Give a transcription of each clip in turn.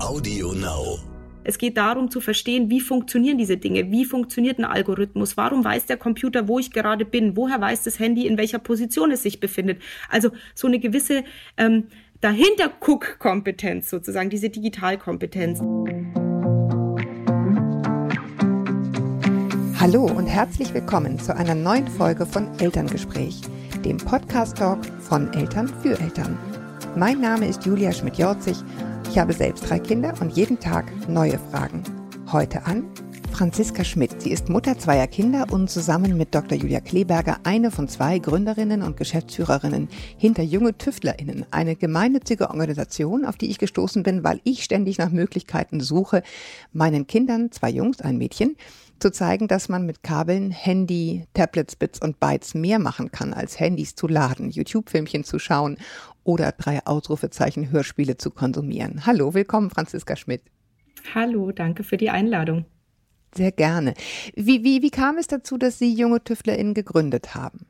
Audio Now. Es geht darum zu verstehen, wie funktionieren diese Dinge, wie funktioniert ein Algorithmus, warum weiß der Computer, wo ich gerade bin, woher weiß das Handy, in welcher Position es sich befindet. Also so eine gewisse ähm, Dahinter-Guck-Kompetenz sozusagen, diese Digitalkompetenz. Hallo und herzlich willkommen zu einer neuen Folge von Elterngespräch, dem Podcast-Talk von Eltern für Eltern. Mein Name ist Julia Schmidt-Jorzig. Ich habe selbst drei Kinder und jeden Tag neue Fragen. Heute an Franziska Schmidt. Sie ist Mutter zweier Kinder und zusammen mit Dr. Julia Kleberger eine von zwei Gründerinnen und Geschäftsführerinnen hinter Junge TüftlerInnen, eine gemeinnützige Organisation, auf die ich gestoßen bin, weil ich ständig nach Möglichkeiten suche, meinen Kindern, zwei Jungs, ein Mädchen, zu zeigen, dass man mit Kabeln, Handy, Tablets, Bits und Bytes mehr machen kann, als Handys zu laden, YouTube-Filmchen zu schauen oder drei Ausrufezeichen Hörspiele zu konsumieren. Hallo, willkommen, Franziska Schmidt. Hallo, danke für die Einladung. Sehr gerne. Wie, wie, wie kam es dazu, dass Sie junge TüftlerInnen gegründet haben?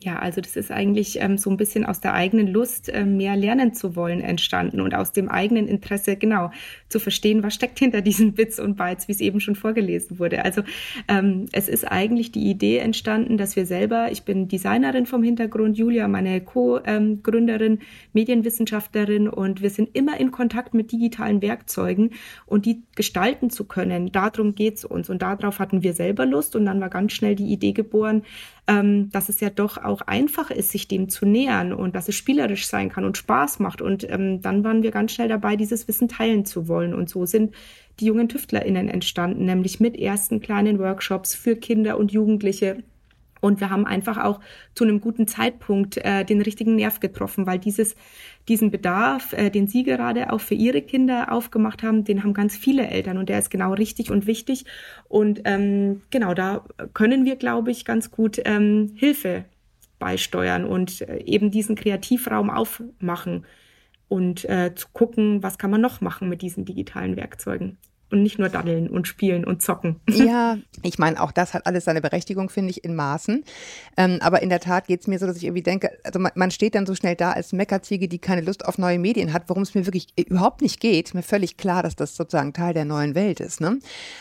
Ja, also das ist eigentlich ähm, so ein bisschen aus der eigenen Lust, äh, mehr lernen zu wollen, entstanden und aus dem eigenen Interesse, genau, zu verstehen, was steckt hinter diesen Bits und Bytes, wie es eben schon vorgelesen wurde. Also ähm, es ist eigentlich die Idee entstanden, dass wir selber, ich bin Designerin vom Hintergrund, Julia, meine Co-Gründerin, Medienwissenschaftlerin und wir sind immer in Kontakt mit digitalen Werkzeugen und die gestalten zu können. Darum geht's uns und darauf hatten wir selber Lust und dann war ganz schnell die Idee geboren, ähm, dass es ja doch auch einfach ist, sich dem zu nähern und dass es spielerisch sein kann und Spaß macht. Und ähm, dann waren wir ganz schnell dabei, dieses Wissen teilen zu wollen. Und so sind die jungen TüftlerInnen entstanden, nämlich mit ersten kleinen Workshops für Kinder und Jugendliche und wir haben einfach auch zu einem guten Zeitpunkt äh, den richtigen Nerv getroffen, weil dieses, diesen Bedarf, äh, den Sie gerade auch für Ihre Kinder aufgemacht haben, den haben ganz viele Eltern und der ist genau richtig und wichtig. Und ähm, genau, da können wir, glaube ich, ganz gut ähm, Hilfe beisteuern und äh, eben diesen Kreativraum aufmachen und äh, zu gucken, was kann man noch machen mit diesen digitalen Werkzeugen und nicht nur daddeln und spielen und zocken. Ja, ich meine, auch das hat alles seine Berechtigung, finde ich, in Maßen. Ähm, aber in der Tat geht es mir so, dass ich irgendwie denke, also man, man steht dann so schnell da als Meckerziege, die keine Lust auf neue Medien hat, worum es mir wirklich überhaupt nicht geht. Mir völlig klar, dass das sozusagen Teil der neuen Welt ist. Ne?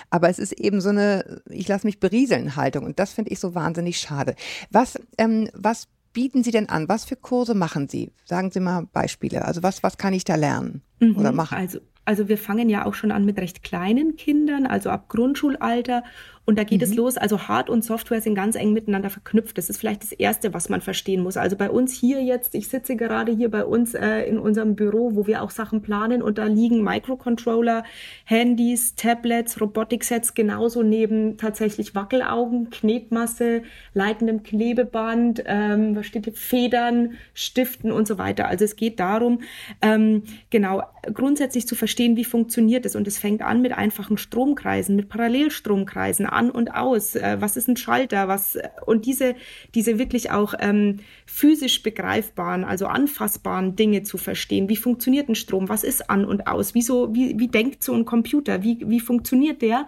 Aber es ist eben so eine, ich lasse mich berieseln Haltung und das finde ich so wahnsinnig schade. Was, ähm, was bieten Sie denn an? Was für Kurse machen Sie? Sagen Sie mal Beispiele. Also was, was kann ich da lernen mhm, oder machen? Also also wir fangen ja auch schon an mit recht kleinen Kindern, also ab Grundschulalter und da geht mhm. es los. Also Hard und Software sind ganz eng miteinander verknüpft. Das ist vielleicht das Erste, was man verstehen muss. Also bei uns hier jetzt, ich sitze gerade hier bei uns äh, in unserem Büro, wo wir auch Sachen planen und da liegen Microcontroller, Handys, Tablets, Robotiksets genauso neben tatsächlich Wackelaugen, Knetmasse, leitendem Klebeband, ähm, was steht hier, Federn, Stiften und so weiter. Also es geht darum, ähm, genau grundsätzlich zu verstehen, wie funktioniert es. Und es fängt an mit einfachen Stromkreisen, mit Parallelstromkreisen an und aus, äh, was ist ein Schalter, was und diese, diese wirklich auch ähm, physisch begreifbaren, also anfassbaren Dinge zu verstehen. Wie funktioniert ein Strom? Was ist an und aus? Wieso, wie, wie denkt so ein Computer? Wie, wie funktioniert der?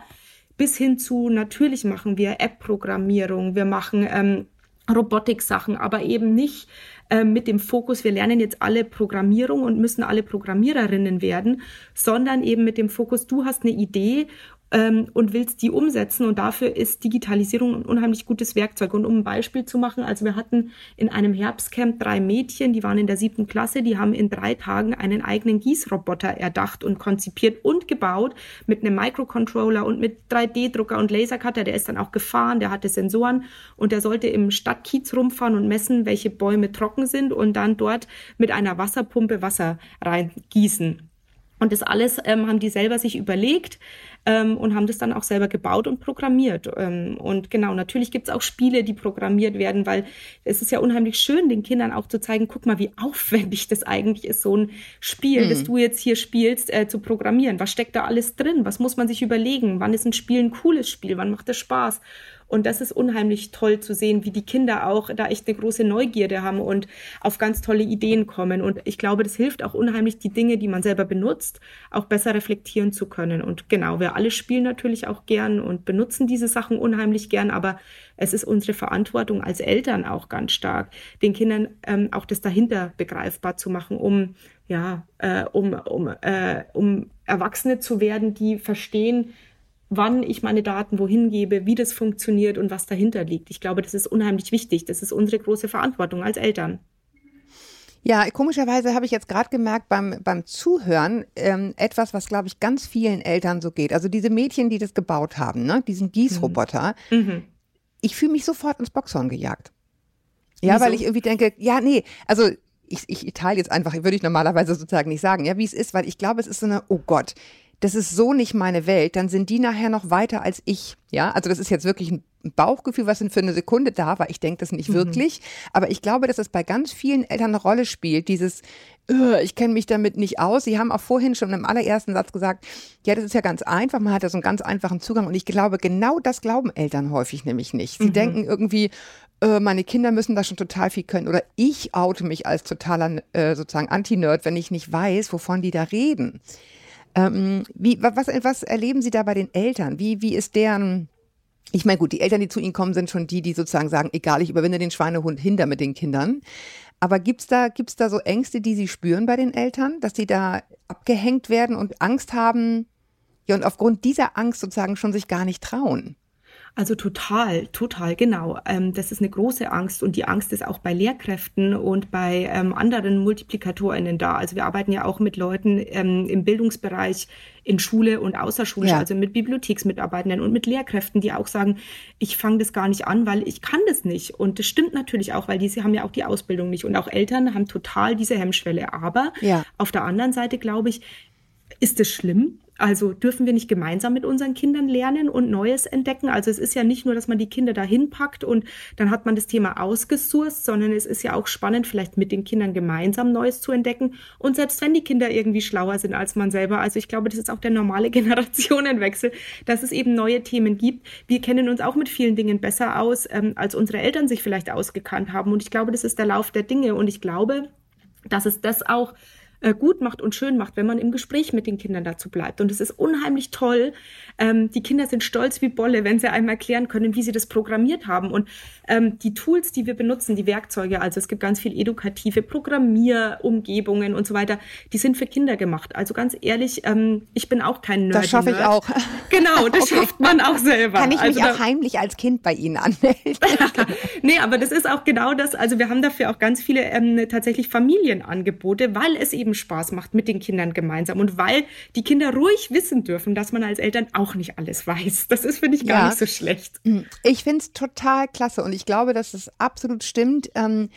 Bis hin zu, natürlich machen wir App-Programmierung, wir machen ähm, Robotik-Sachen, aber eben nicht äh, mit dem Fokus, wir lernen jetzt alle Programmierung und müssen alle Programmiererinnen werden, sondern eben mit dem Fokus, du hast eine Idee ähm, und willst die umsetzen. Und dafür ist Digitalisierung ein unheimlich gutes Werkzeug. Und um ein Beispiel zu machen, also wir hatten in einem Herbstcamp drei Mädchen, die waren in der siebten Klasse, die haben in drei Tagen einen eigenen Gießroboter erdacht und konzipiert und gebaut mit einem Microcontroller und mit 3D-Drucker und Lasercutter. Der ist dann auch gefahren, der hatte Sensoren und der sollte im Stadtkiez rumfahren und messen, welche Bäume trocken sind und dann dort mit einer Wasserpumpe Wasser reingießen. Und das alles ähm, haben die selber sich überlegt ähm, und haben das dann auch selber gebaut und programmiert. Ähm, und genau, natürlich gibt's auch Spiele, die programmiert werden, weil es ist ja unheimlich schön, den Kindern auch zu zeigen, guck mal, wie aufwendig das eigentlich ist, so ein Spiel, mhm. das du jetzt hier spielst, äh, zu programmieren. Was steckt da alles drin? Was muss man sich überlegen? Wann ist ein Spiel ein cooles Spiel? Wann macht es Spaß? Und das ist unheimlich toll zu sehen, wie die Kinder auch da echt eine große Neugierde haben und auf ganz tolle Ideen kommen. Und ich glaube, das hilft auch unheimlich, die Dinge, die man selber benutzt, auch besser reflektieren zu können. Und genau, wir alle spielen natürlich auch gern und benutzen diese Sachen unheimlich gern, aber es ist unsere Verantwortung als Eltern auch ganz stark, den Kindern ähm, auch das dahinter begreifbar zu machen, um ja, äh, um, um, äh, um Erwachsene zu werden, die verstehen, wann ich meine Daten wohin gebe, wie das funktioniert und was dahinter liegt. Ich glaube, das ist unheimlich wichtig. Das ist unsere große Verantwortung als Eltern. Ja, komischerweise habe ich jetzt gerade gemerkt beim, beim Zuhören ähm, etwas, was, glaube ich, ganz vielen Eltern so geht. Also diese Mädchen, die das gebaut haben, ne? diesen Gießroboter. Mhm. mhm. Ich fühle mich sofort ins Boxhorn gejagt. Ja, Wieso? weil ich irgendwie denke, ja, nee, also ich, ich teile jetzt einfach, würde ich normalerweise sozusagen nicht sagen, ja, wie es ist, weil ich glaube, es ist so eine, oh Gott, das ist so nicht meine Welt, dann sind die nachher noch weiter als ich. Ja, also das ist jetzt wirklich ein Bauchgefühl, was für eine Sekunde da war. Ich denke das nicht mhm. wirklich. Aber ich glaube, dass es bei ganz vielen Eltern eine Rolle spielt, dieses, ich kenne mich damit nicht aus. Sie haben auch vorhin schon im allerersten Satz gesagt, ja, das ist ja ganz einfach, man hat ja so einen ganz einfachen Zugang. Und ich glaube, genau das glauben Eltern häufig nämlich nicht. Sie mhm. denken irgendwie, äh, meine Kinder müssen da schon total viel können. Oder ich oute mich als totaler äh, sozusagen Anti-Nerd, wenn ich nicht weiß, wovon die da reden. Ähm, wie, was, was erleben Sie da bei den Eltern? Wie, wie ist deren, ich meine, gut, die Eltern, die zu Ihnen kommen, sind schon die, die sozusagen sagen, egal, ich überwinde den Schweinehund hinter mit den Kindern. Aber gibt's da, gibt's da so Ängste, die Sie spüren bei den Eltern, dass sie da abgehängt werden und Angst haben? Ja, und aufgrund dieser Angst sozusagen schon sich gar nicht trauen. Also total, total, genau. Ähm, das ist eine große Angst und die Angst ist auch bei Lehrkräften und bei ähm, anderen MultiplikatorInnen da. Also wir arbeiten ja auch mit Leuten ähm, im Bildungsbereich in Schule und außerschulisch, ja. also mit Bibliotheksmitarbeitenden und mit Lehrkräften, die auch sagen, ich fange das gar nicht an, weil ich kann das nicht. Und das stimmt natürlich auch, weil diese haben ja auch die Ausbildung nicht. Und auch Eltern haben total diese Hemmschwelle. Aber ja. auf der anderen Seite, glaube ich, ist es schlimm, also dürfen wir nicht gemeinsam mit unseren Kindern lernen und Neues entdecken? Also es ist ja nicht nur, dass man die Kinder dahin packt und dann hat man das Thema ausgesourced, sondern es ist ja auch spannend, vielleicht mit den Kindern gemeinsam Neues zu entdecken. Und selbst wenn die Kinder irgendwie schlauer sind als man selber, also ich glaube, das ist auch der normale Generationenwechsel, dass es eben neue Themen gibt. Wir kennen uns auch mit vielen Dingen besser aus, ähm, als unsere Eltern sich vielleicht ausgekannt haben. Und ich glaube, das ist der Lauf der Dinge. Und ich glaube, dass es das auch äh, gut macht und schön macht, wenn man im Gespräch mit den Kindern dazu bleibt. Und es ist unheimlich toll. Ähm, die Kinder sind stolz wie Bolle, wenn sie einem erklären können, wie sie das programmiert haben. Und ähm, die Tools, die wir benutzen, die Werkzeuge, also es gibt ganz viel edukative Programmierumgebungen und so weiter, die sind für Kinder gemacht. Also ganz ehrlich, ähm, ich bin auch kein Nerd. Das schaffe ich auch. Genau, das okay. schafft man auch selber. Kann ich also mich auch heimlich als Kind bei Ihnen anmelden? nee, aber das ist auch genau das. Also wir haben dafür auch ganz viele ähm, tatsächlich Familienangebote, weil es eben eben Spaß macht mit den Kindern gemeinsam und weil die Kinder ruhig wissen dürfen, dass man als Eltern auch nicht alles weiß. Das ist, finde ich, gar ja. nicht so schlecht. Mm, ich finde es total klasse und ich glaube, dass es absolut stimmt. Ähm,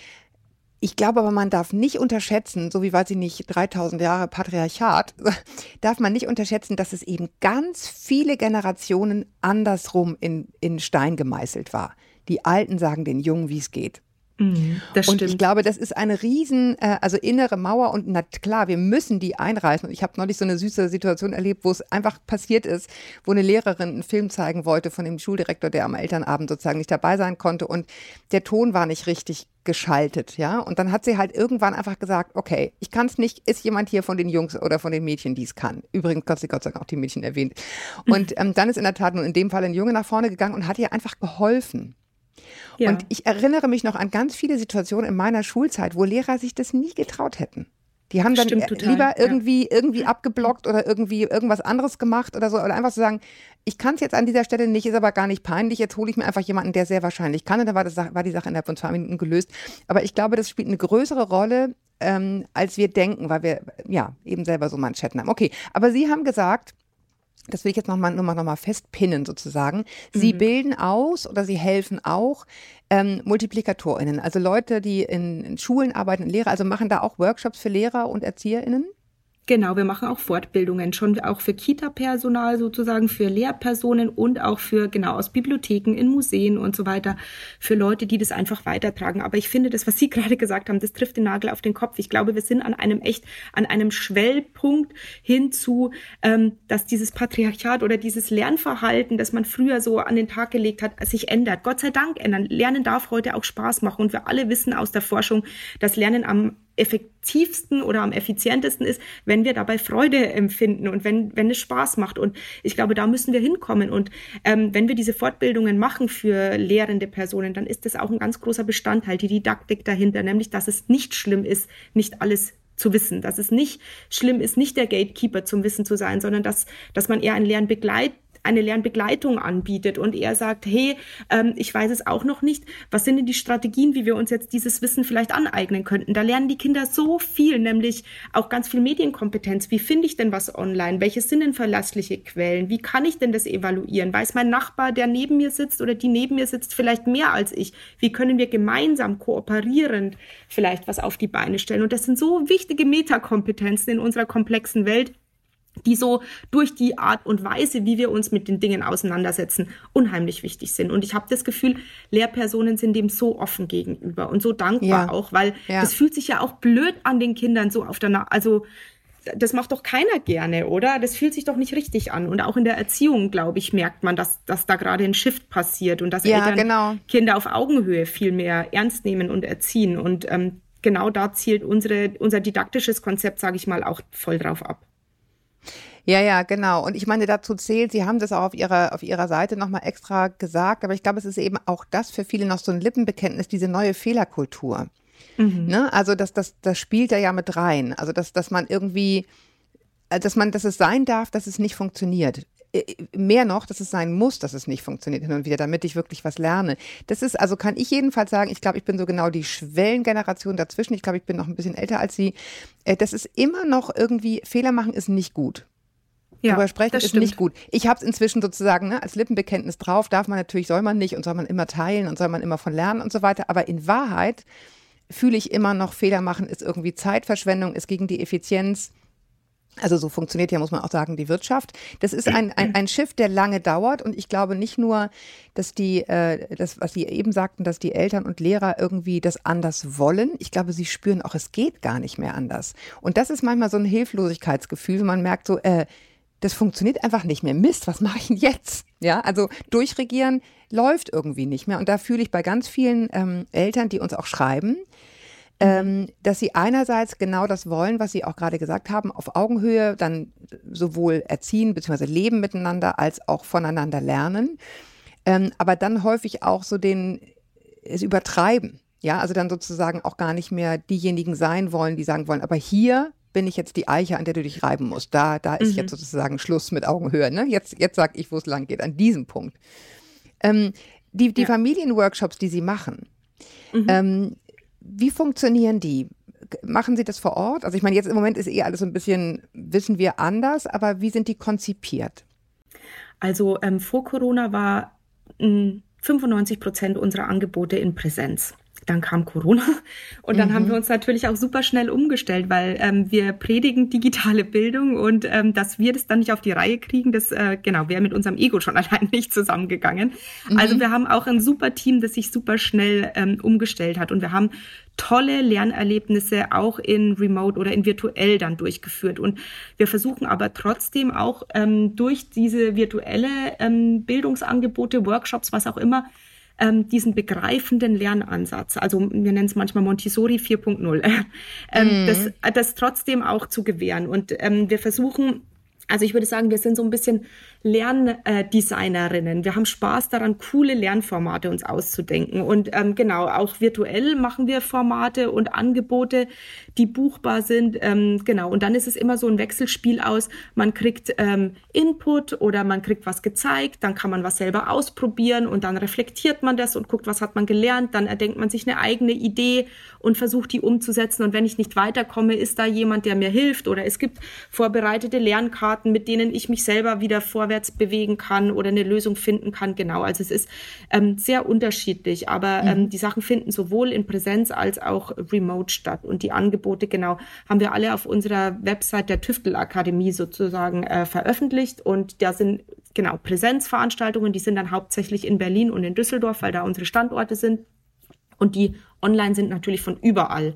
ich glaube aber, man darf nicht unterschätzen, so wie weiß ich nicht, 3000 Jahre Patriarchat, darf man nicht unterschätzen, dass es eben ganz viele Generationen andersrum in, in Stein gemeißelt war. Die Alten sagen den Jungen, wie es geht. Mhm, das und ich glaube, das ist eine riesen, äh, also innere Mauer und na klar, wir müssen die einreißen. Und ich habe neulich so eine süße Situation erlebt, wo es einfach passiert ist, wo eine Lehrerin einen Film zeigen wollte von dem Schuldirektor, der am Elternabend sozusagen nicht dabei sein konnte und der Ton war nicht richtig geschaltet, ja. Und dann hat sie halt irgendwann einfach gesagt, okay, ich kann es nicht, ist jemand hier von den Jungs oder von den Mädchen, die es kann. Übrigens, Gott sei Gott sei Dank auch die Mädchen erwähnt. Und ähm, dann ist in der Tat nur in dem Fall ein Junge nach vorne gegangen und hat ihr einfach geholfen. Ja. Und ich erinnere mich noch an ganz viele Situationen in meiner Schulzeit, wo Lehrer sich das nie getraut hätten. Die haben dann Stimmt, lieber irgendwie, ja. irgendwie abgeblockt oder irgendwie irgendwas anderes gemacht oder so. Oder einfach zu so sagen, ich kann es jetzt an dieser Stelle nicht, ist aber gar nicht peinlich. Jetzt hole ich mir einfach jemanden, der sehr wahrscheinlich kann. Und dann war, das, war die Sache innerhalb von zwei Minuten gelöst. Aber ich glaube, das spielt eine größere Rolle, ähm, als wir denken, weil wir ja eben selber so Manschetten haben. Okay, aber Sie haben gesagt, das will ich jetzt nochmal noch mal, noch mal festpinnen sozusagen. Sie mhm. bilden aus oder sie helfen auch ähm, MultiplikatorInnen, also Leute, die in, in Schulen arbeiten, Lehrer, also machen da auch Workshops für Lehrer und ErzieherInnen? Genau, wir machen auch Fortbildungen, schon auch für Kita-Personal sozusagen, für Lehrpersonen und auch für, genau, aus Bibliotheken, in Museen und so weiter, für Leute, die das einfach weitertragen. Aber ich finde, das, was Sie gerade gesagt haben, das trifft den Nagel auf den Kopf. Ich glaube, wir sind an einem echt, an einem Schwellpunkt hinzu, ähm, dass dieses Patriarchat oder dieses Lernverhalten, das man früher so an den Tag gelegt hat, sich ändert. Gott sei Dank ändern. Lernen darf heute auch Spaß machen. Und wir alle wissen aus der Forschung, dass Lernen am effektivsten oder am effizientesten ist, wenn wir dabei Freude empfinden und wenn, wenn es Spaß macht. Und ich glaube, da müssen wir hinkommen. Und ähm, wenn wir diese Fortbildungen machen für lehrende Personen, dann ist das auch ein ganz großer Bestandteil, die Didaktik dahinter, nämlich, dass es nicht schlimm ist, nicht alles zu wissen, dass es nicht schlimm ist, nicht der Gatekeeper zum Wissen zu sein, sondern dass, dass man eher ein Lernbegleit eine Lernbegleitung anbietet und er sagt, hey, ähm, ich weiß es auch noch nicht, was sind denn die Strategien, wie wir uns jetzt dieses Wissen vielleicht aneignen könnten? Da lernen die Kinder so viel, nämlich auch ganz viel Medienkompetenz. Wie finde ich denn was online? Welches sind denn verlässliche Quellen? Wie kann ich denn das evaluieren? Weiß mein Nachbar, der neben mir sitzt oder die neben mir sitzt, vielleicht mehr als ich? Wie können wir gemeinsam kooperierend vielleicht was auf die Beine stellen? Und das sind so wichtige Metakompetenzen in unserer komplexen Welt, die so durch die Art und Weise, wie wir uns mit den Dingen auseinandersetzen, unheimlich wichtig sind. Und ich habe das Gefühl, Lehrpersonen sind dem so offen gegenüber und so dankbar ja. auch, weil ja. das fühlt sich ja auch blöd an den Kindern so auf der, Na also das macht doch keiner gerne, oder? Das fühlt sich doch nicht richtig an. Und auch in der Erziehung, glaube ich, merkt man, dass, dass da gerade ein Shift passiert und dass ja, Eltern genau. Kinder auf Augenhöhe viel mehr ernst nehmen und erziehen. Und ähm, genau da zielt unsere, unser didaktisches Konzept, sage ich mal, auch voll drauf ab. Ja, ja, genau. Und ich meine, dazu zählt, Sie haben das auch auf Ihrer, auf Ihrer Seite nochmal extra gesagt, aber ich glaube, es ist eben auch das für viele noch so ein Lippenbekenntnis, diese neue Fehlerkultur. Mhm. Ne? Also das, das, das spielt da ja mit rein. Also dass, dass man irgendwie, äh, dass man, dass es sein darf, dass es nicht funktioniert äh, äh, mehr noch, dass es sein muss, dass es nicht funktioniert hin und wieder, damit ich wirklich was lerne. Das ist, also kann ich jedenfalls sagen, ich glaube, ich bin so genau die Schwellengeneration dazwischen. Ich glaube, ich bin noch ein bisschen älter als Sie. Das ist immer noch irgendwie, Fehler machen ist nicht gut. Ja, Darüber sprechen ist stimmt. nicht gut. Ich habe es inzwischen sozusagen ne, als Lippenbekenntnis drauf, darf man natürlich, soll man nicht und soll man immer teilen und soll man immer von lernen und so weiter. Aber in Wahrheit fühle ich immer noch, Fehler machen ist irgendwie Zeitverschwendung, ist gegen die Effizienz. Also so funktioniert ja, muss man auch sagen, die Wirtschaft. Das ist ein, ein, ein Schiff, der lange dauert und ich glaube nicht nur, dass die, äh, das, was Sie eben sagten, dass die Eltern und Lehrer irgendwie das anders wollen. Ich glaube, sie spüren auch, es geht gar nicht mehr anders. Und das ist manchmal so ein Hilflosigkeitsgefühl, man merkt so, äh, das funktioniert einfach nicht mehr. Mist, was mache ich denn jetzt? Ja, also durchregieren läuft irgendwie nicht mehr. Und da fühle ich bei ganz vielen ähm, Eltern, die uns auch schreiben, ähm, dass sie einerseits genau das wollen, was Sie auch gerade gesagt haben, auf Augenhöhe dann sowohl erziehen bzw. leben miteinander als auch voneinander lernen, ähm, aber dann häufig auch so den es übertreiben. Ja, also dann sozusagen auch gar nicht mehr diejenigen sein wollen, die sagen wollen, aber hier bin ich jetzt die Eiche, an der du dich reiben musst. Da, da ist mhm. jetzt sozusagen Schluss mit Augenhöhe. Ne? Jetzt, jetzt sag ich, wo es lang geht, an diesem Punkt. Ähm, die die ja. Familienworkshops, die Sie machen, mhm. ähm, wie funktionieren die? Machen Sie das vor Ort? Also ich meine, jetzt im Moment ist eh alles so ein bisschen, wissen wir anders, aber wie sind die konzipiert? Also ähm, vor Corona war 95 Prozent unserer Angebote in Präsenz dann kam Corona und dann mhm. haben wir uns natürlich auch super schnell umgestellt, weil ähm, wir predigen digitale Bildung und ähm, dass wir das dann nicht auf die Reihe kriegen, das äh, genau wäre mit unserem Ego schon allein nicht zusammengegangen. Mhm. Also wir haben auch ein super Team, das sich super schnell ähm, umgestellt hat und wir haben tolle Lernerlebnisse auch in Remote oder in virtuell dann durchgeführt und wir versuchen aber trotzdem auch ähm, durch diese virtuelle ähm, Bildungsangebote, Workshops, was auch immer ähm, diesen begreifenden Lernansatz, also wir nennen es manchmal Montessori 4.0, ähm, mm. das, das trotzdem auch zu gewähren. Und ähm, wir versuchen also ich würde sagen, wir sind so ein bisschen Lerndesignerinnen. Wir haben Spaß daran, coole Lernformate uns auszudenken. Und ähm, genau, auch virtuell machen wir Formate und Angebote, die buchbar sind. Ähm, genau, und dann ist es immer so ein Wechselspiel aus. Man kriegt ähm, Input oder man kriegt was gezeigt, dann kann man was selber ausprobieren und dann reflektiert man das und guckt, was hat man gelernt. Dann erdenkt man sich eine eigene Idee und versucht, die umzusetzen. Und wenn ich nicht weiterkomme, ist da jemand, der mir hilft oder es gibt vorbereitete Lernkarten mit denen ich mich selber wieder vorwärts bewegen kann oder eine Lösung finden kann. Genau, also es ist ähm, sehr unterschiedlich, aber ähm, mhm. die Sachen finden sowohl in Präsenz als auch remote statt. Und die Angebote, genau, haben wir alle auf unserer Website der Tüftelakademie sozusagen äh, veröffentlicht. Und da sind genau Präsenzveranstaltungen, die sind dann hauptsächlich in Berlin und in Düsseldorf, weil da unsere Standorte sind. Und die online sind natürlich von überall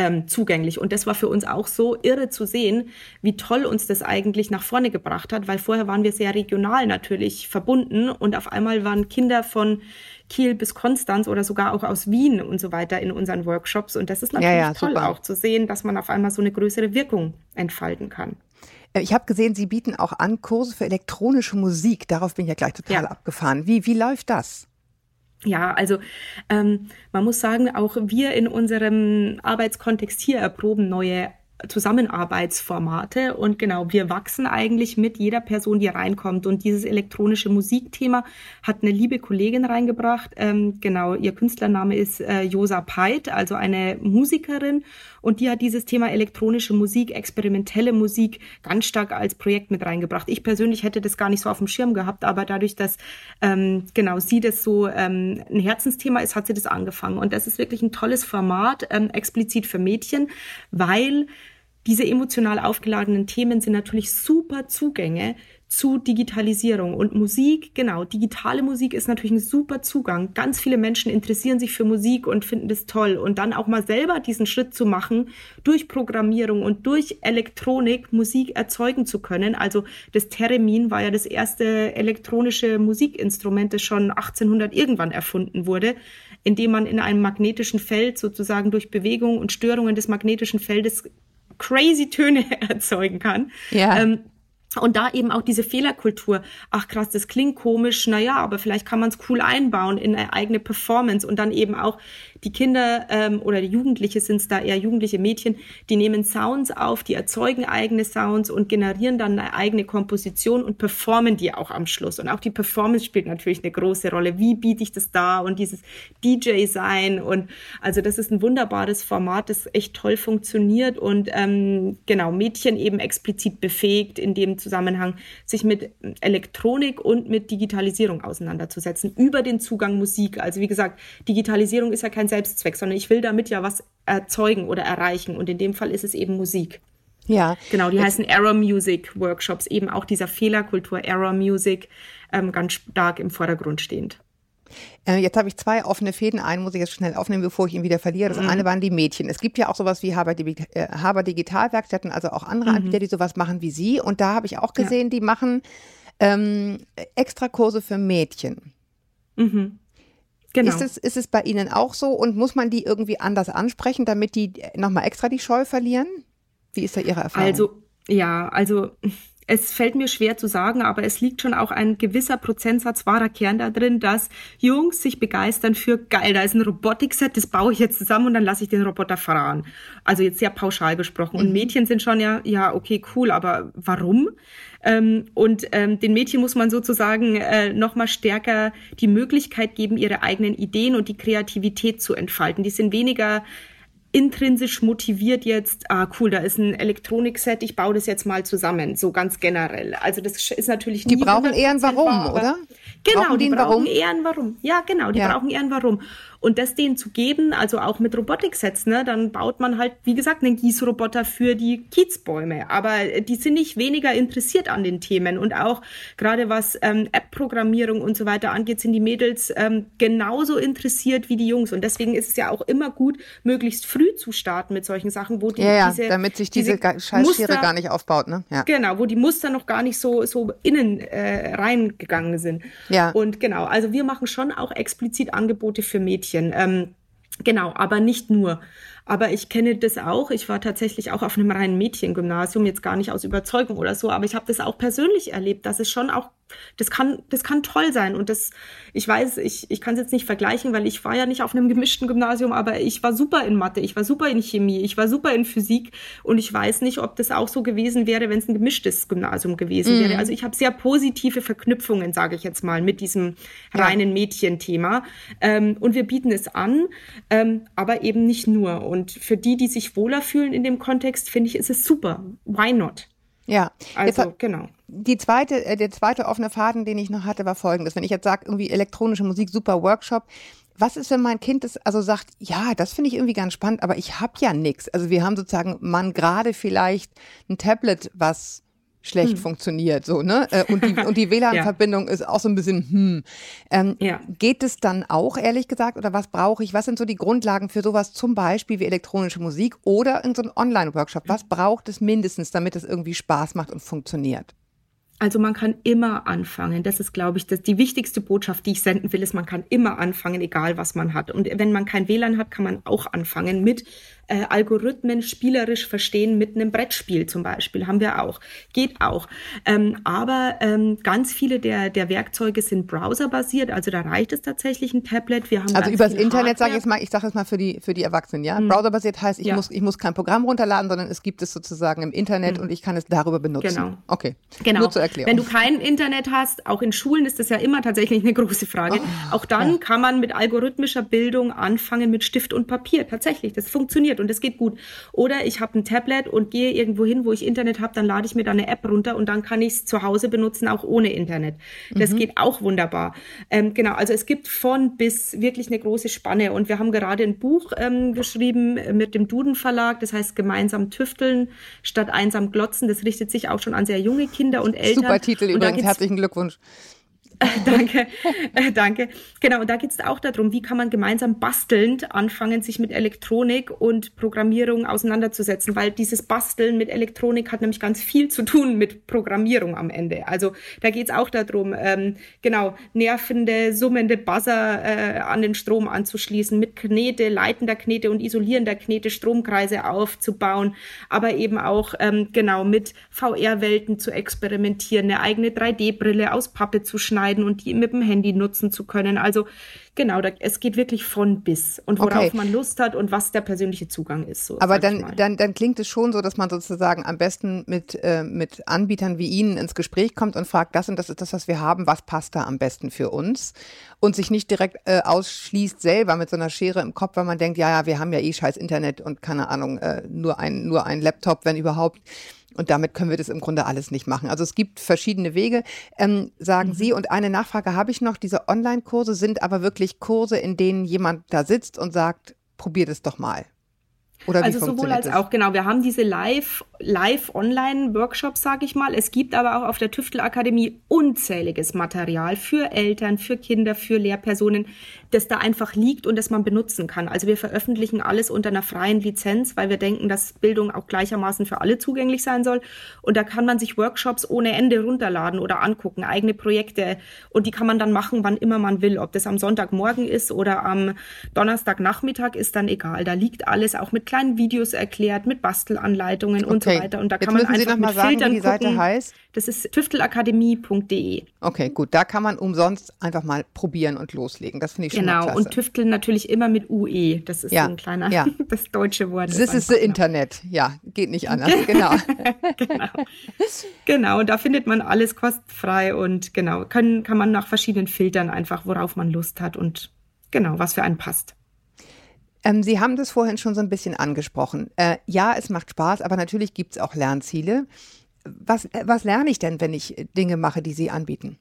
ähm, zugänglich. Und das war für uns auch so irre zu sehen, wie toll uns das eigentlich nach vorne gebracht hat, weil vorher waren wir sehr regional natürlich verbunden und auf einmal waren Kinder von Kiel bis Konstanz oder sogar auch aus Wien und so weiter in unseren Workshops. Und das ist natürlich ja, ja, toll super. auch zu sehen, dass man auf einmal so eine größere Wirkung entfalten kann. Äh, ich habe gesehen, Sie bieten auch an Kurse für elektronische Musik. Darauf bin ich ja gleich total ja. abgefahren. Wie, wie läuft das? Ja, also ähm, man muss sagen, auch wir in unserem Arbeitskontext hier erproben neue Zusammenarbeitsformate und genau, wir wachsen eigentlich mit jeder Person, die reinkommt und dieses elektronische Musikthema hat eine liebe Kollegin reingebracht. Ähm, genau, ihr Künstlername ist äh, Josa Peit, also eine Musikerin und die hat dieses Thema elektronische Musik, experimentelle Musik ganz stark als Projekt mit reingebracht. Ich persönlich hätte das gar nicht so auf dem Schirm gehabt, aber dadurch, dass ähm, genau sie das so ähm, ein Herzensthema ist, hat sie das angefangen und das ist wirklich ein tolles Format, ähm, explizit für Mädchen, weil diese emotional aufgeladenen Themen sind natürlich super Zugänge zu Digitalisierung und Musik, genau, digitale Musik ist natürlich ein super Zugang. Ganz viele Menschen interessieren sich für Musik und finden das toll und dann auch mal selber diesen Schritt zu machen, durch Programmierung und durch Elektronik Musik erzeugen zu können. Also das Theremin war ja das erste elektronische Musikinstrument, das schon 1800 irgendwann erfunden wurde, indem man in einem magnetischen Feld sozusagen durch Bewegung und Störungen des magnetischen Feldes crazy Töne erzeugen kann. Ja. Ähm, und da eben auch diese Fehlerkultur. Ach krass, das klingt komisch, naja, aber vielleicht kann man es cool einbauen in eine eigene Performance und dann eben auch die Kinder ähm, oder die Jugendliche sind es da eher jugendliche Mädchen, die nehmen Sounds auf, die erzeugen eigene Sounds und generieren dann eine eigene Komposition und performen die auch am Schluss. Und auch die Performance spielt natürlich eine große Rolle. Wie biete ich das da und dieses DJ-Sein und also das ist ein wunderbares Format, das echt toll funktioniert und ähm, genau Mädchen eben explizit befähigt in dem Zusammenhang, sich mit Elektronik und mit Digitalisierung auseinanderzusetzen über den Zugang Musik. Also wie gesagt, Digitalisierung ist ja kein Selbstzweck, sondern ich will damit ja was erzeugen oder erreichen. Und in dem Fall ist es eben Musik. Ja. Genau, die Jetzt, heißen Error Music Workshops, eben auch dieser Fehlerkultur Error Music ähm, ganz stark im Vordergrund stehend. Äh, jetzt habe ich zwei offene Fäden. Einen muss ich jetzt schnell aufnehmen, bevor ich ihn wieder verliere. Das mhm. eine waren die Mädchen. Es gibt ja auch sowas wie Haber, äh, Haber Digitalwerkstätten, also auch andere mhm. Anbieter, die sowas machen wie Sie. Und da habe ich auch gesehen, ja. die machen ähm, extra Kurse für Mädchen. Mhm. Genau. Ist es, ist es bei Ihnen auch so und muss man die irgendwie anders ansprechen, damit die nochmal extra die Scheu verlieren? Wie ist da Ihre Erfahrung? Also, ja, also es fällt mir schwer zu sagen, aber es liegt schon auch ein gewisser Prozentsatz wahrer Kern da drin, dass Jungs sich begeistern für geil, da ist ein Robotikset, das baue ich jetzt zusammen und dann lasse ich den Roboter fahren. Also jetzt sehr pauschal gesprochen. Und mhm. Mädchen sind schon ja, ja, okay, cool, aber warum? Ähm, und ähm, den Mädchen muss man sozusagen äh, nochmal stärker die Möglichkeit geben, ihre eigenen Ideen und die Kreativität zu entfalten. Die sind weniger intrinsisch motiviert jetzt, ah cool, da ist ein Elektronikset, ich baue das jetzt mal zusammen, so ganz generell. Also das ist natürlich Die brauchen eher ein Warum, oder? Genau, brauchen die, die brauchen Warum? eher ein Warum. Ja, genau, die ja. brauchen eher ein Warum. Und das denen zu geben, also auch mit Robotik-Sets, ne, dann baut man halt, wie gesagt, einen Gießroboter für die Kiezbäume. Aber die sind nicht weniger interessiert an den Themen. Und auch gerade was ähm, App-Programmierung und so weiter angeht, sind die Mädels ähm, genauso interessiert wie die Jungs. Und deswegen ist es ja auch immer gut, möglichst früh zu starten mit solchen Sachen, wo die ja, ja, diese, damit sich diese, diese Scheißschere gar nicht aufbaut, ne? Ja. Genau, wo die Muster noch gar nicht so so innen äh, reingegangen sind. Ja. Und genau, also wir machen schon auch explizit Angebote für Mädchen. Ähm, Genau, aber nicht nur. Aber ich kenne das auch. Ich war tatsächlich auch auf einem reinen Mädchengymnasium, jetzt gar nicht aus Überzeugung oder so, aber ich habe das auch persönlich erlebt, dass es schon auch, das kann, das kann toll sein. Und das, ich weiß, ich, ich kann es jetzt nicht vergleichen, weil ich war ja nicht auf einem gemischten Gymnasium, aber ich war super in Mathe, ich war super in Chemie, ich war super in Physik und ich weiß nicht, ob das auch so gewesen wäre, wenn es ein gemischtes Gymnasium gewesen mhm. wäre. Also ich habe sehr positive Verknüpfungen, sage ich jetzt mal, mit diesem reinen Mädchenthema. Ähm, und wir bieten es an, ähm, aber eben nicht nur. Und für die, die sich wohler fühlen in dem Kontext, finde ich, ist es super. Why not? Ja, also hat, genau. Die zweite, äh, der zweite offene Faden, den ich noch hatte, war folgendes. Wenn ich jetzt sage, irgendwie elektronische Musik, super Workshop, was ist, wenn mein Kind das also sagt, ja, das finde ich irgendwie ganz spannend, aber ich habe ja nichts. Also wir haben sozusagen man gerade vielleicht ein Tablet, was schlecht hm. funktioniert, so, ne? Äh, und die, und die WLAN-Verbindung ja. ist auch so ein bisschen, hm. Ähm, ja. Geht es dann auch, ehrlich gesagt, oder was brauche ich? Was sind so die Grundlagen für sowas, zum Beispiel wie elektronische Musik oder in so einem Online-Workshop? Was braucht es mindestens, damit es irgendwie Spaß macht und funktioniert? Also man kann immer anfangen. Das ist, glaube ich, das, die wichtigste Botschaft, die ich senden will, ist, man kann immer anfangen, egal was man hat. Und wenn man kein WLAN hat, kann man auch anfangen mit äh, Algorithmen spielerisch verstehen mit einem Brettspiel zum Beispiel. Haben wir auch. Geht auch. Ähm, aber ähm, ganz viele der, der Werkzeuge sind browserbasiert, also da reicht es tatsächlich ein Tablet. Wir haben also übers Internet sage ich jetzt mal, ich sage es mal für die, für die Erwachsenen, ja. Hm. Browserbasiert heißt, ich, ja. muss, ich muss kein Programm runterladen, sondern es gibt es sozusagen im Internet hm. und ich kann es darüber benutzen. Genau. Okay. Genau. Nur zur Erklärung. Wenn du kein Internet hast, auch in Schulen ist das ja immer tatsächlich eine große Frage. Oh, auch dann ja. kann man mit algorithmischer Bildung anfangen mit Stift und Papier. Tatsächlich, das funktioniert und es geht gut. Oder ich habe ein Tablet und gehe irgendwo hin, wo ich Internet habe, dann lade ich mir da eine App runter und dann kann ich es zu Hause benutzen, auch ohne Internet. Das mhm. geht auch wunderbar. Ähm, genau, also es gibt von bis wirklich eine große Spanne. Und wir haben gerade ein Buch ähm, geschrieben mit dem Duden Verlag, das heißt gemeinsam tüfteln statt einsam glotzen. Das richtet sich auch schon an sehr junge Kinder und Eltern. Super Titel übrigens, herzlichen Glückwunsch. danke, äh, danke. Genau, und da geht es auch darum, wie kann man gemeinsam bastelnd anfangen, sich mit Elektronik und Programmierung auseinanderzusetzen, weil dieses Basteln mit Elektronik hat nämlich ganz viel zu tun mit Programmierung am Ende. Also da geht es auch darum, ähm, genau, nervende, summende Buzzer äh, an den Strom anzuschließen, mit Knete, leitender Knete und isolierender Knete Stromkreise aufzubauen, aber eben auch ähm, genau mit VR-Welten zu experimentieren, eine eigene 3D-Brille aus Pappe zu schneiden schneiden und die mit dem Handy nutzen zu können. Also genau, da, es geht wirklich von bis und worauf okay. man Lust hat und was der persönliche Zugang ist. So, Aber dann, dann, dann klingt es schon so, dass man sozusagen am besten mit, äh, mit Anbietern wie Ihnen ins Gespräch kommt und fragt, das und das ist das, was wir haben, was passt da am besten für uns? Und sich nicht direkt äh, ausschließt selber mit so einer Schere im Kopf, weil man denkt, ja, ja, wir haben ja eh scheiß Internet und keine Ahnung, äh, nur ein, nur ein Laptop, wenn überhaupt. Und damit können wir das im Grunde alles nicht machen. Also es gibt verschiedene Wege, ähm, sagen mhm. Sie. Und eine Nachfrage habe ich noch. Diese Online-Kurse sind aber wirklich Kurse, in denen jemand da sitzt und sagt, probiert es doch mal. Oder also sowohl als das? auch, genau. Wir haben diese Live, Live-Online-Workshops, sage ich mal. Es gibt aber auch auf der Tüftelakademie unzähliges Material für Eltern, für Kinder, für Lehrpersonen, das da einfach liegt und das man benutzen kann. Also wir veröffentlichen alles unter einer freien Lizenz, weil wir denken, dass Bildung auch gleichermaßen für alle zugänglich sein soll. Und da kann man sich Workshops ohne Ende runterladen oder angucken, eigene Projekte. Und die kann man dann machen, wann immer man will. Ob das am Sonntagmorgen ist oder am Donnerstagnachmittag, ist dann egal. Da liegt alles auch mit kleinen Videos erklärt, mit Bastelanleitungen okay. und so weiter. Und da Jetzt kann man einfach mal sagen, Filtern wie die Seite gucken. heißt. Das ist tüftelakademie.de. Okay, gut. Da kann man umsonst einfach mal probieren und loslegen. Das finde ich schon Genau, und tüfteln natürlich immer mit UE. Das ist ja. so ein kleiner, ja. das deutsche Wort. Das ist das Internet. Ja, geht nicht anders. Genau. genau. Genau, und da findet man alles kostenfrei und genau, kann, kann man nach verschiedenen Filtern einfach, worauf man Lust hat und genau, was für einen passt. Ähm, Sie haben das vorhin schon so ein bisschen angesprochen. Äh, ja, es macht Spaß, aber natürlich gibt es auch Lernziele. Was, äh, was lerne ich denn, wenn ich Dinge mache, die Sie anbieten?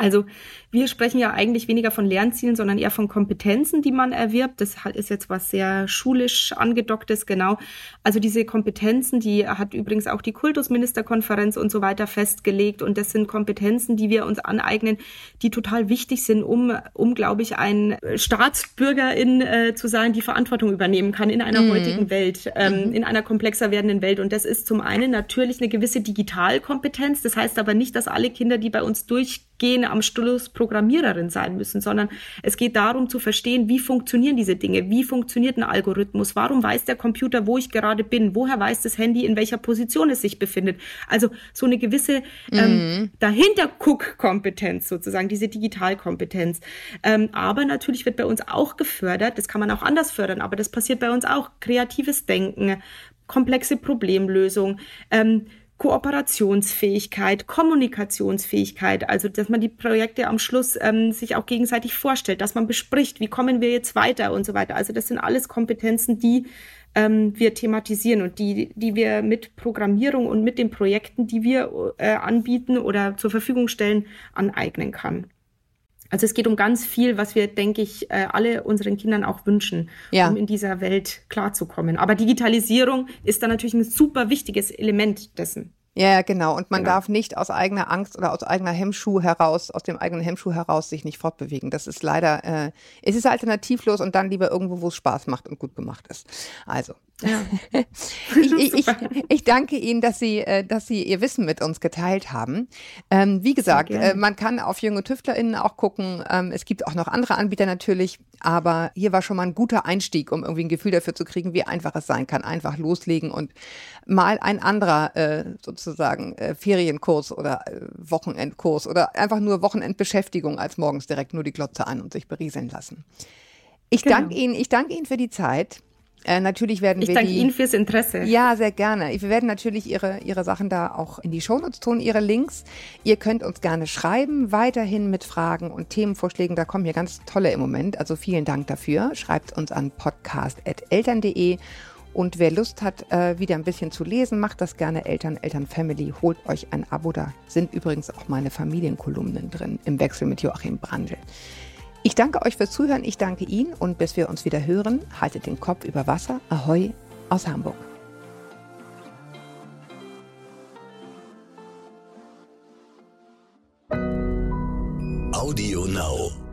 Also wir sprechen ja eigentlich weniger von Lernzielen, sondern eher von Kompetenzen, die man erwirbt. Das ist jetzt was sehr schulisch angedocktes, genau. Also diese Kompetenzen, die hat übrigens auch die Kultusministerkonferenz und so weiter festgelegt. Und das sind Kompetenzen, die wir uns aneignen, die total wichtig sind, um, um glaube ich, ein Staatsbürgerin äh, zu sein, die Verantwortung übernehmen kann in einer mhm. heutigen Welt, ähm, mhm. in einer komplexer werdenden Welt. Und das ist zum einen natürlich eine gewisse Digitalkompetenz. Das heißt aber nicht, dass alle Kinder, die bei uns durchgehen, am Schluss Programmiererin sein müssen, sondern es geht darum zu verstehen, wie funktionieren diese Dinge, wie funktioniert ein Algorithmus, warum weiß der Computer, wo ich gerade bin, woher weiß das Handy, in welcher Position es sich befindet. Also so eine gewisse ähm, mhm. Dahinter-Guck-Kompetenz sozusagen, diese Digitalkompetenz. Ähm, aber natürlich wird bei uns auch gefördert, das kann man auch anders fördern, aber das passiert bei uns auch, kreatives Denken, komplexe Problemlösung, ähm, Kooperationsfähigkeit, Kommunikationsfähigkeit, also dass man die Projekte am Schluss ähm, sich auch gegenseitig vorstellt, dass man bespricht, wie kommen wir jetzt weiter und so weiter. Also das sind alles Kompetenzen, die ähm, wir thematisieren und die, die wir mit Programmierung und mit den Projekten, die wir äh, anbieten oder zur Verfügung stellen, aneignen kann. Also es geht um ganz viel, was wir, denke ich, äh, alle unseren Kindern auch wünschen, ja. um in dieser Welt klarzukommen. Aber Digitalisierung ist da natürlich ein super wichtiges Element dessen. Ja, genau. Und man genau. darf nicht aus eigener Angst oder aus eigener Hemmschuh heraus, aus dem eigenen Hemmschuh heraus sich nicht fortbewegen. Das ist leider, äh, es ist alternativlos und dann lieber irgendwo, wo es Spaß macht und gut gemacht ist. Also, ja. ich, ich, ich, ich, danke Ihnen, dass Sie, äh, dass Sie Ihr Wissen mit uns geteilt haben. Ähm, wie gesagt, äh, man kann auf junge TüftlerInnen auch gucken. Ähm, es gibt auch noch andere Anbieter natürlich, aber hier war schon mal ein guter Einstieg, um irgendwie ein Gefühl dafür zu kriegen, wie einfach es sein kann. Einfach loslegen und mal ein anderer äh, sozusagen äh, Ferienkurs oder äh, Wochenendkurs oder einfach nur Wochenendbeschäftigung als morgens direkt nur die Glotze an und sich berieseln lassen. Ich genau. danke Ihnen, ich danke Ihnen für die Zeit. Äh, natürlich werden ich wir. Ich danke die, Ihnen fürs Interesse. Ja, sehr gerne. Wir werden natürlich Ihre, Ihre Sachen da auch in die Shownotes tun, Ihre Links. Ihr könnt uns gerne schreiben, weiterhin mit Fragen und Themenvorschlägen. Da kommen hier ganz tolle im Moment. Also vielen Dank dafür. Schreibt uns an podcast.eltern.de. Und wer Lust hat, äh, wieder ein bisschen zu lesen, macht das gerne Eltern, Eltern Family. Holt euch ein Abo. Da sind übrigens auch meine Familienkolumnen drin im Wechsel mit Joachim Brandl. Ich danke euch fürs Zuhören, ich danke Ihnen und bis wir uns wieder hören, haltet den Kopf über Wasser. Ahoi aus Hamburg. Audio Now.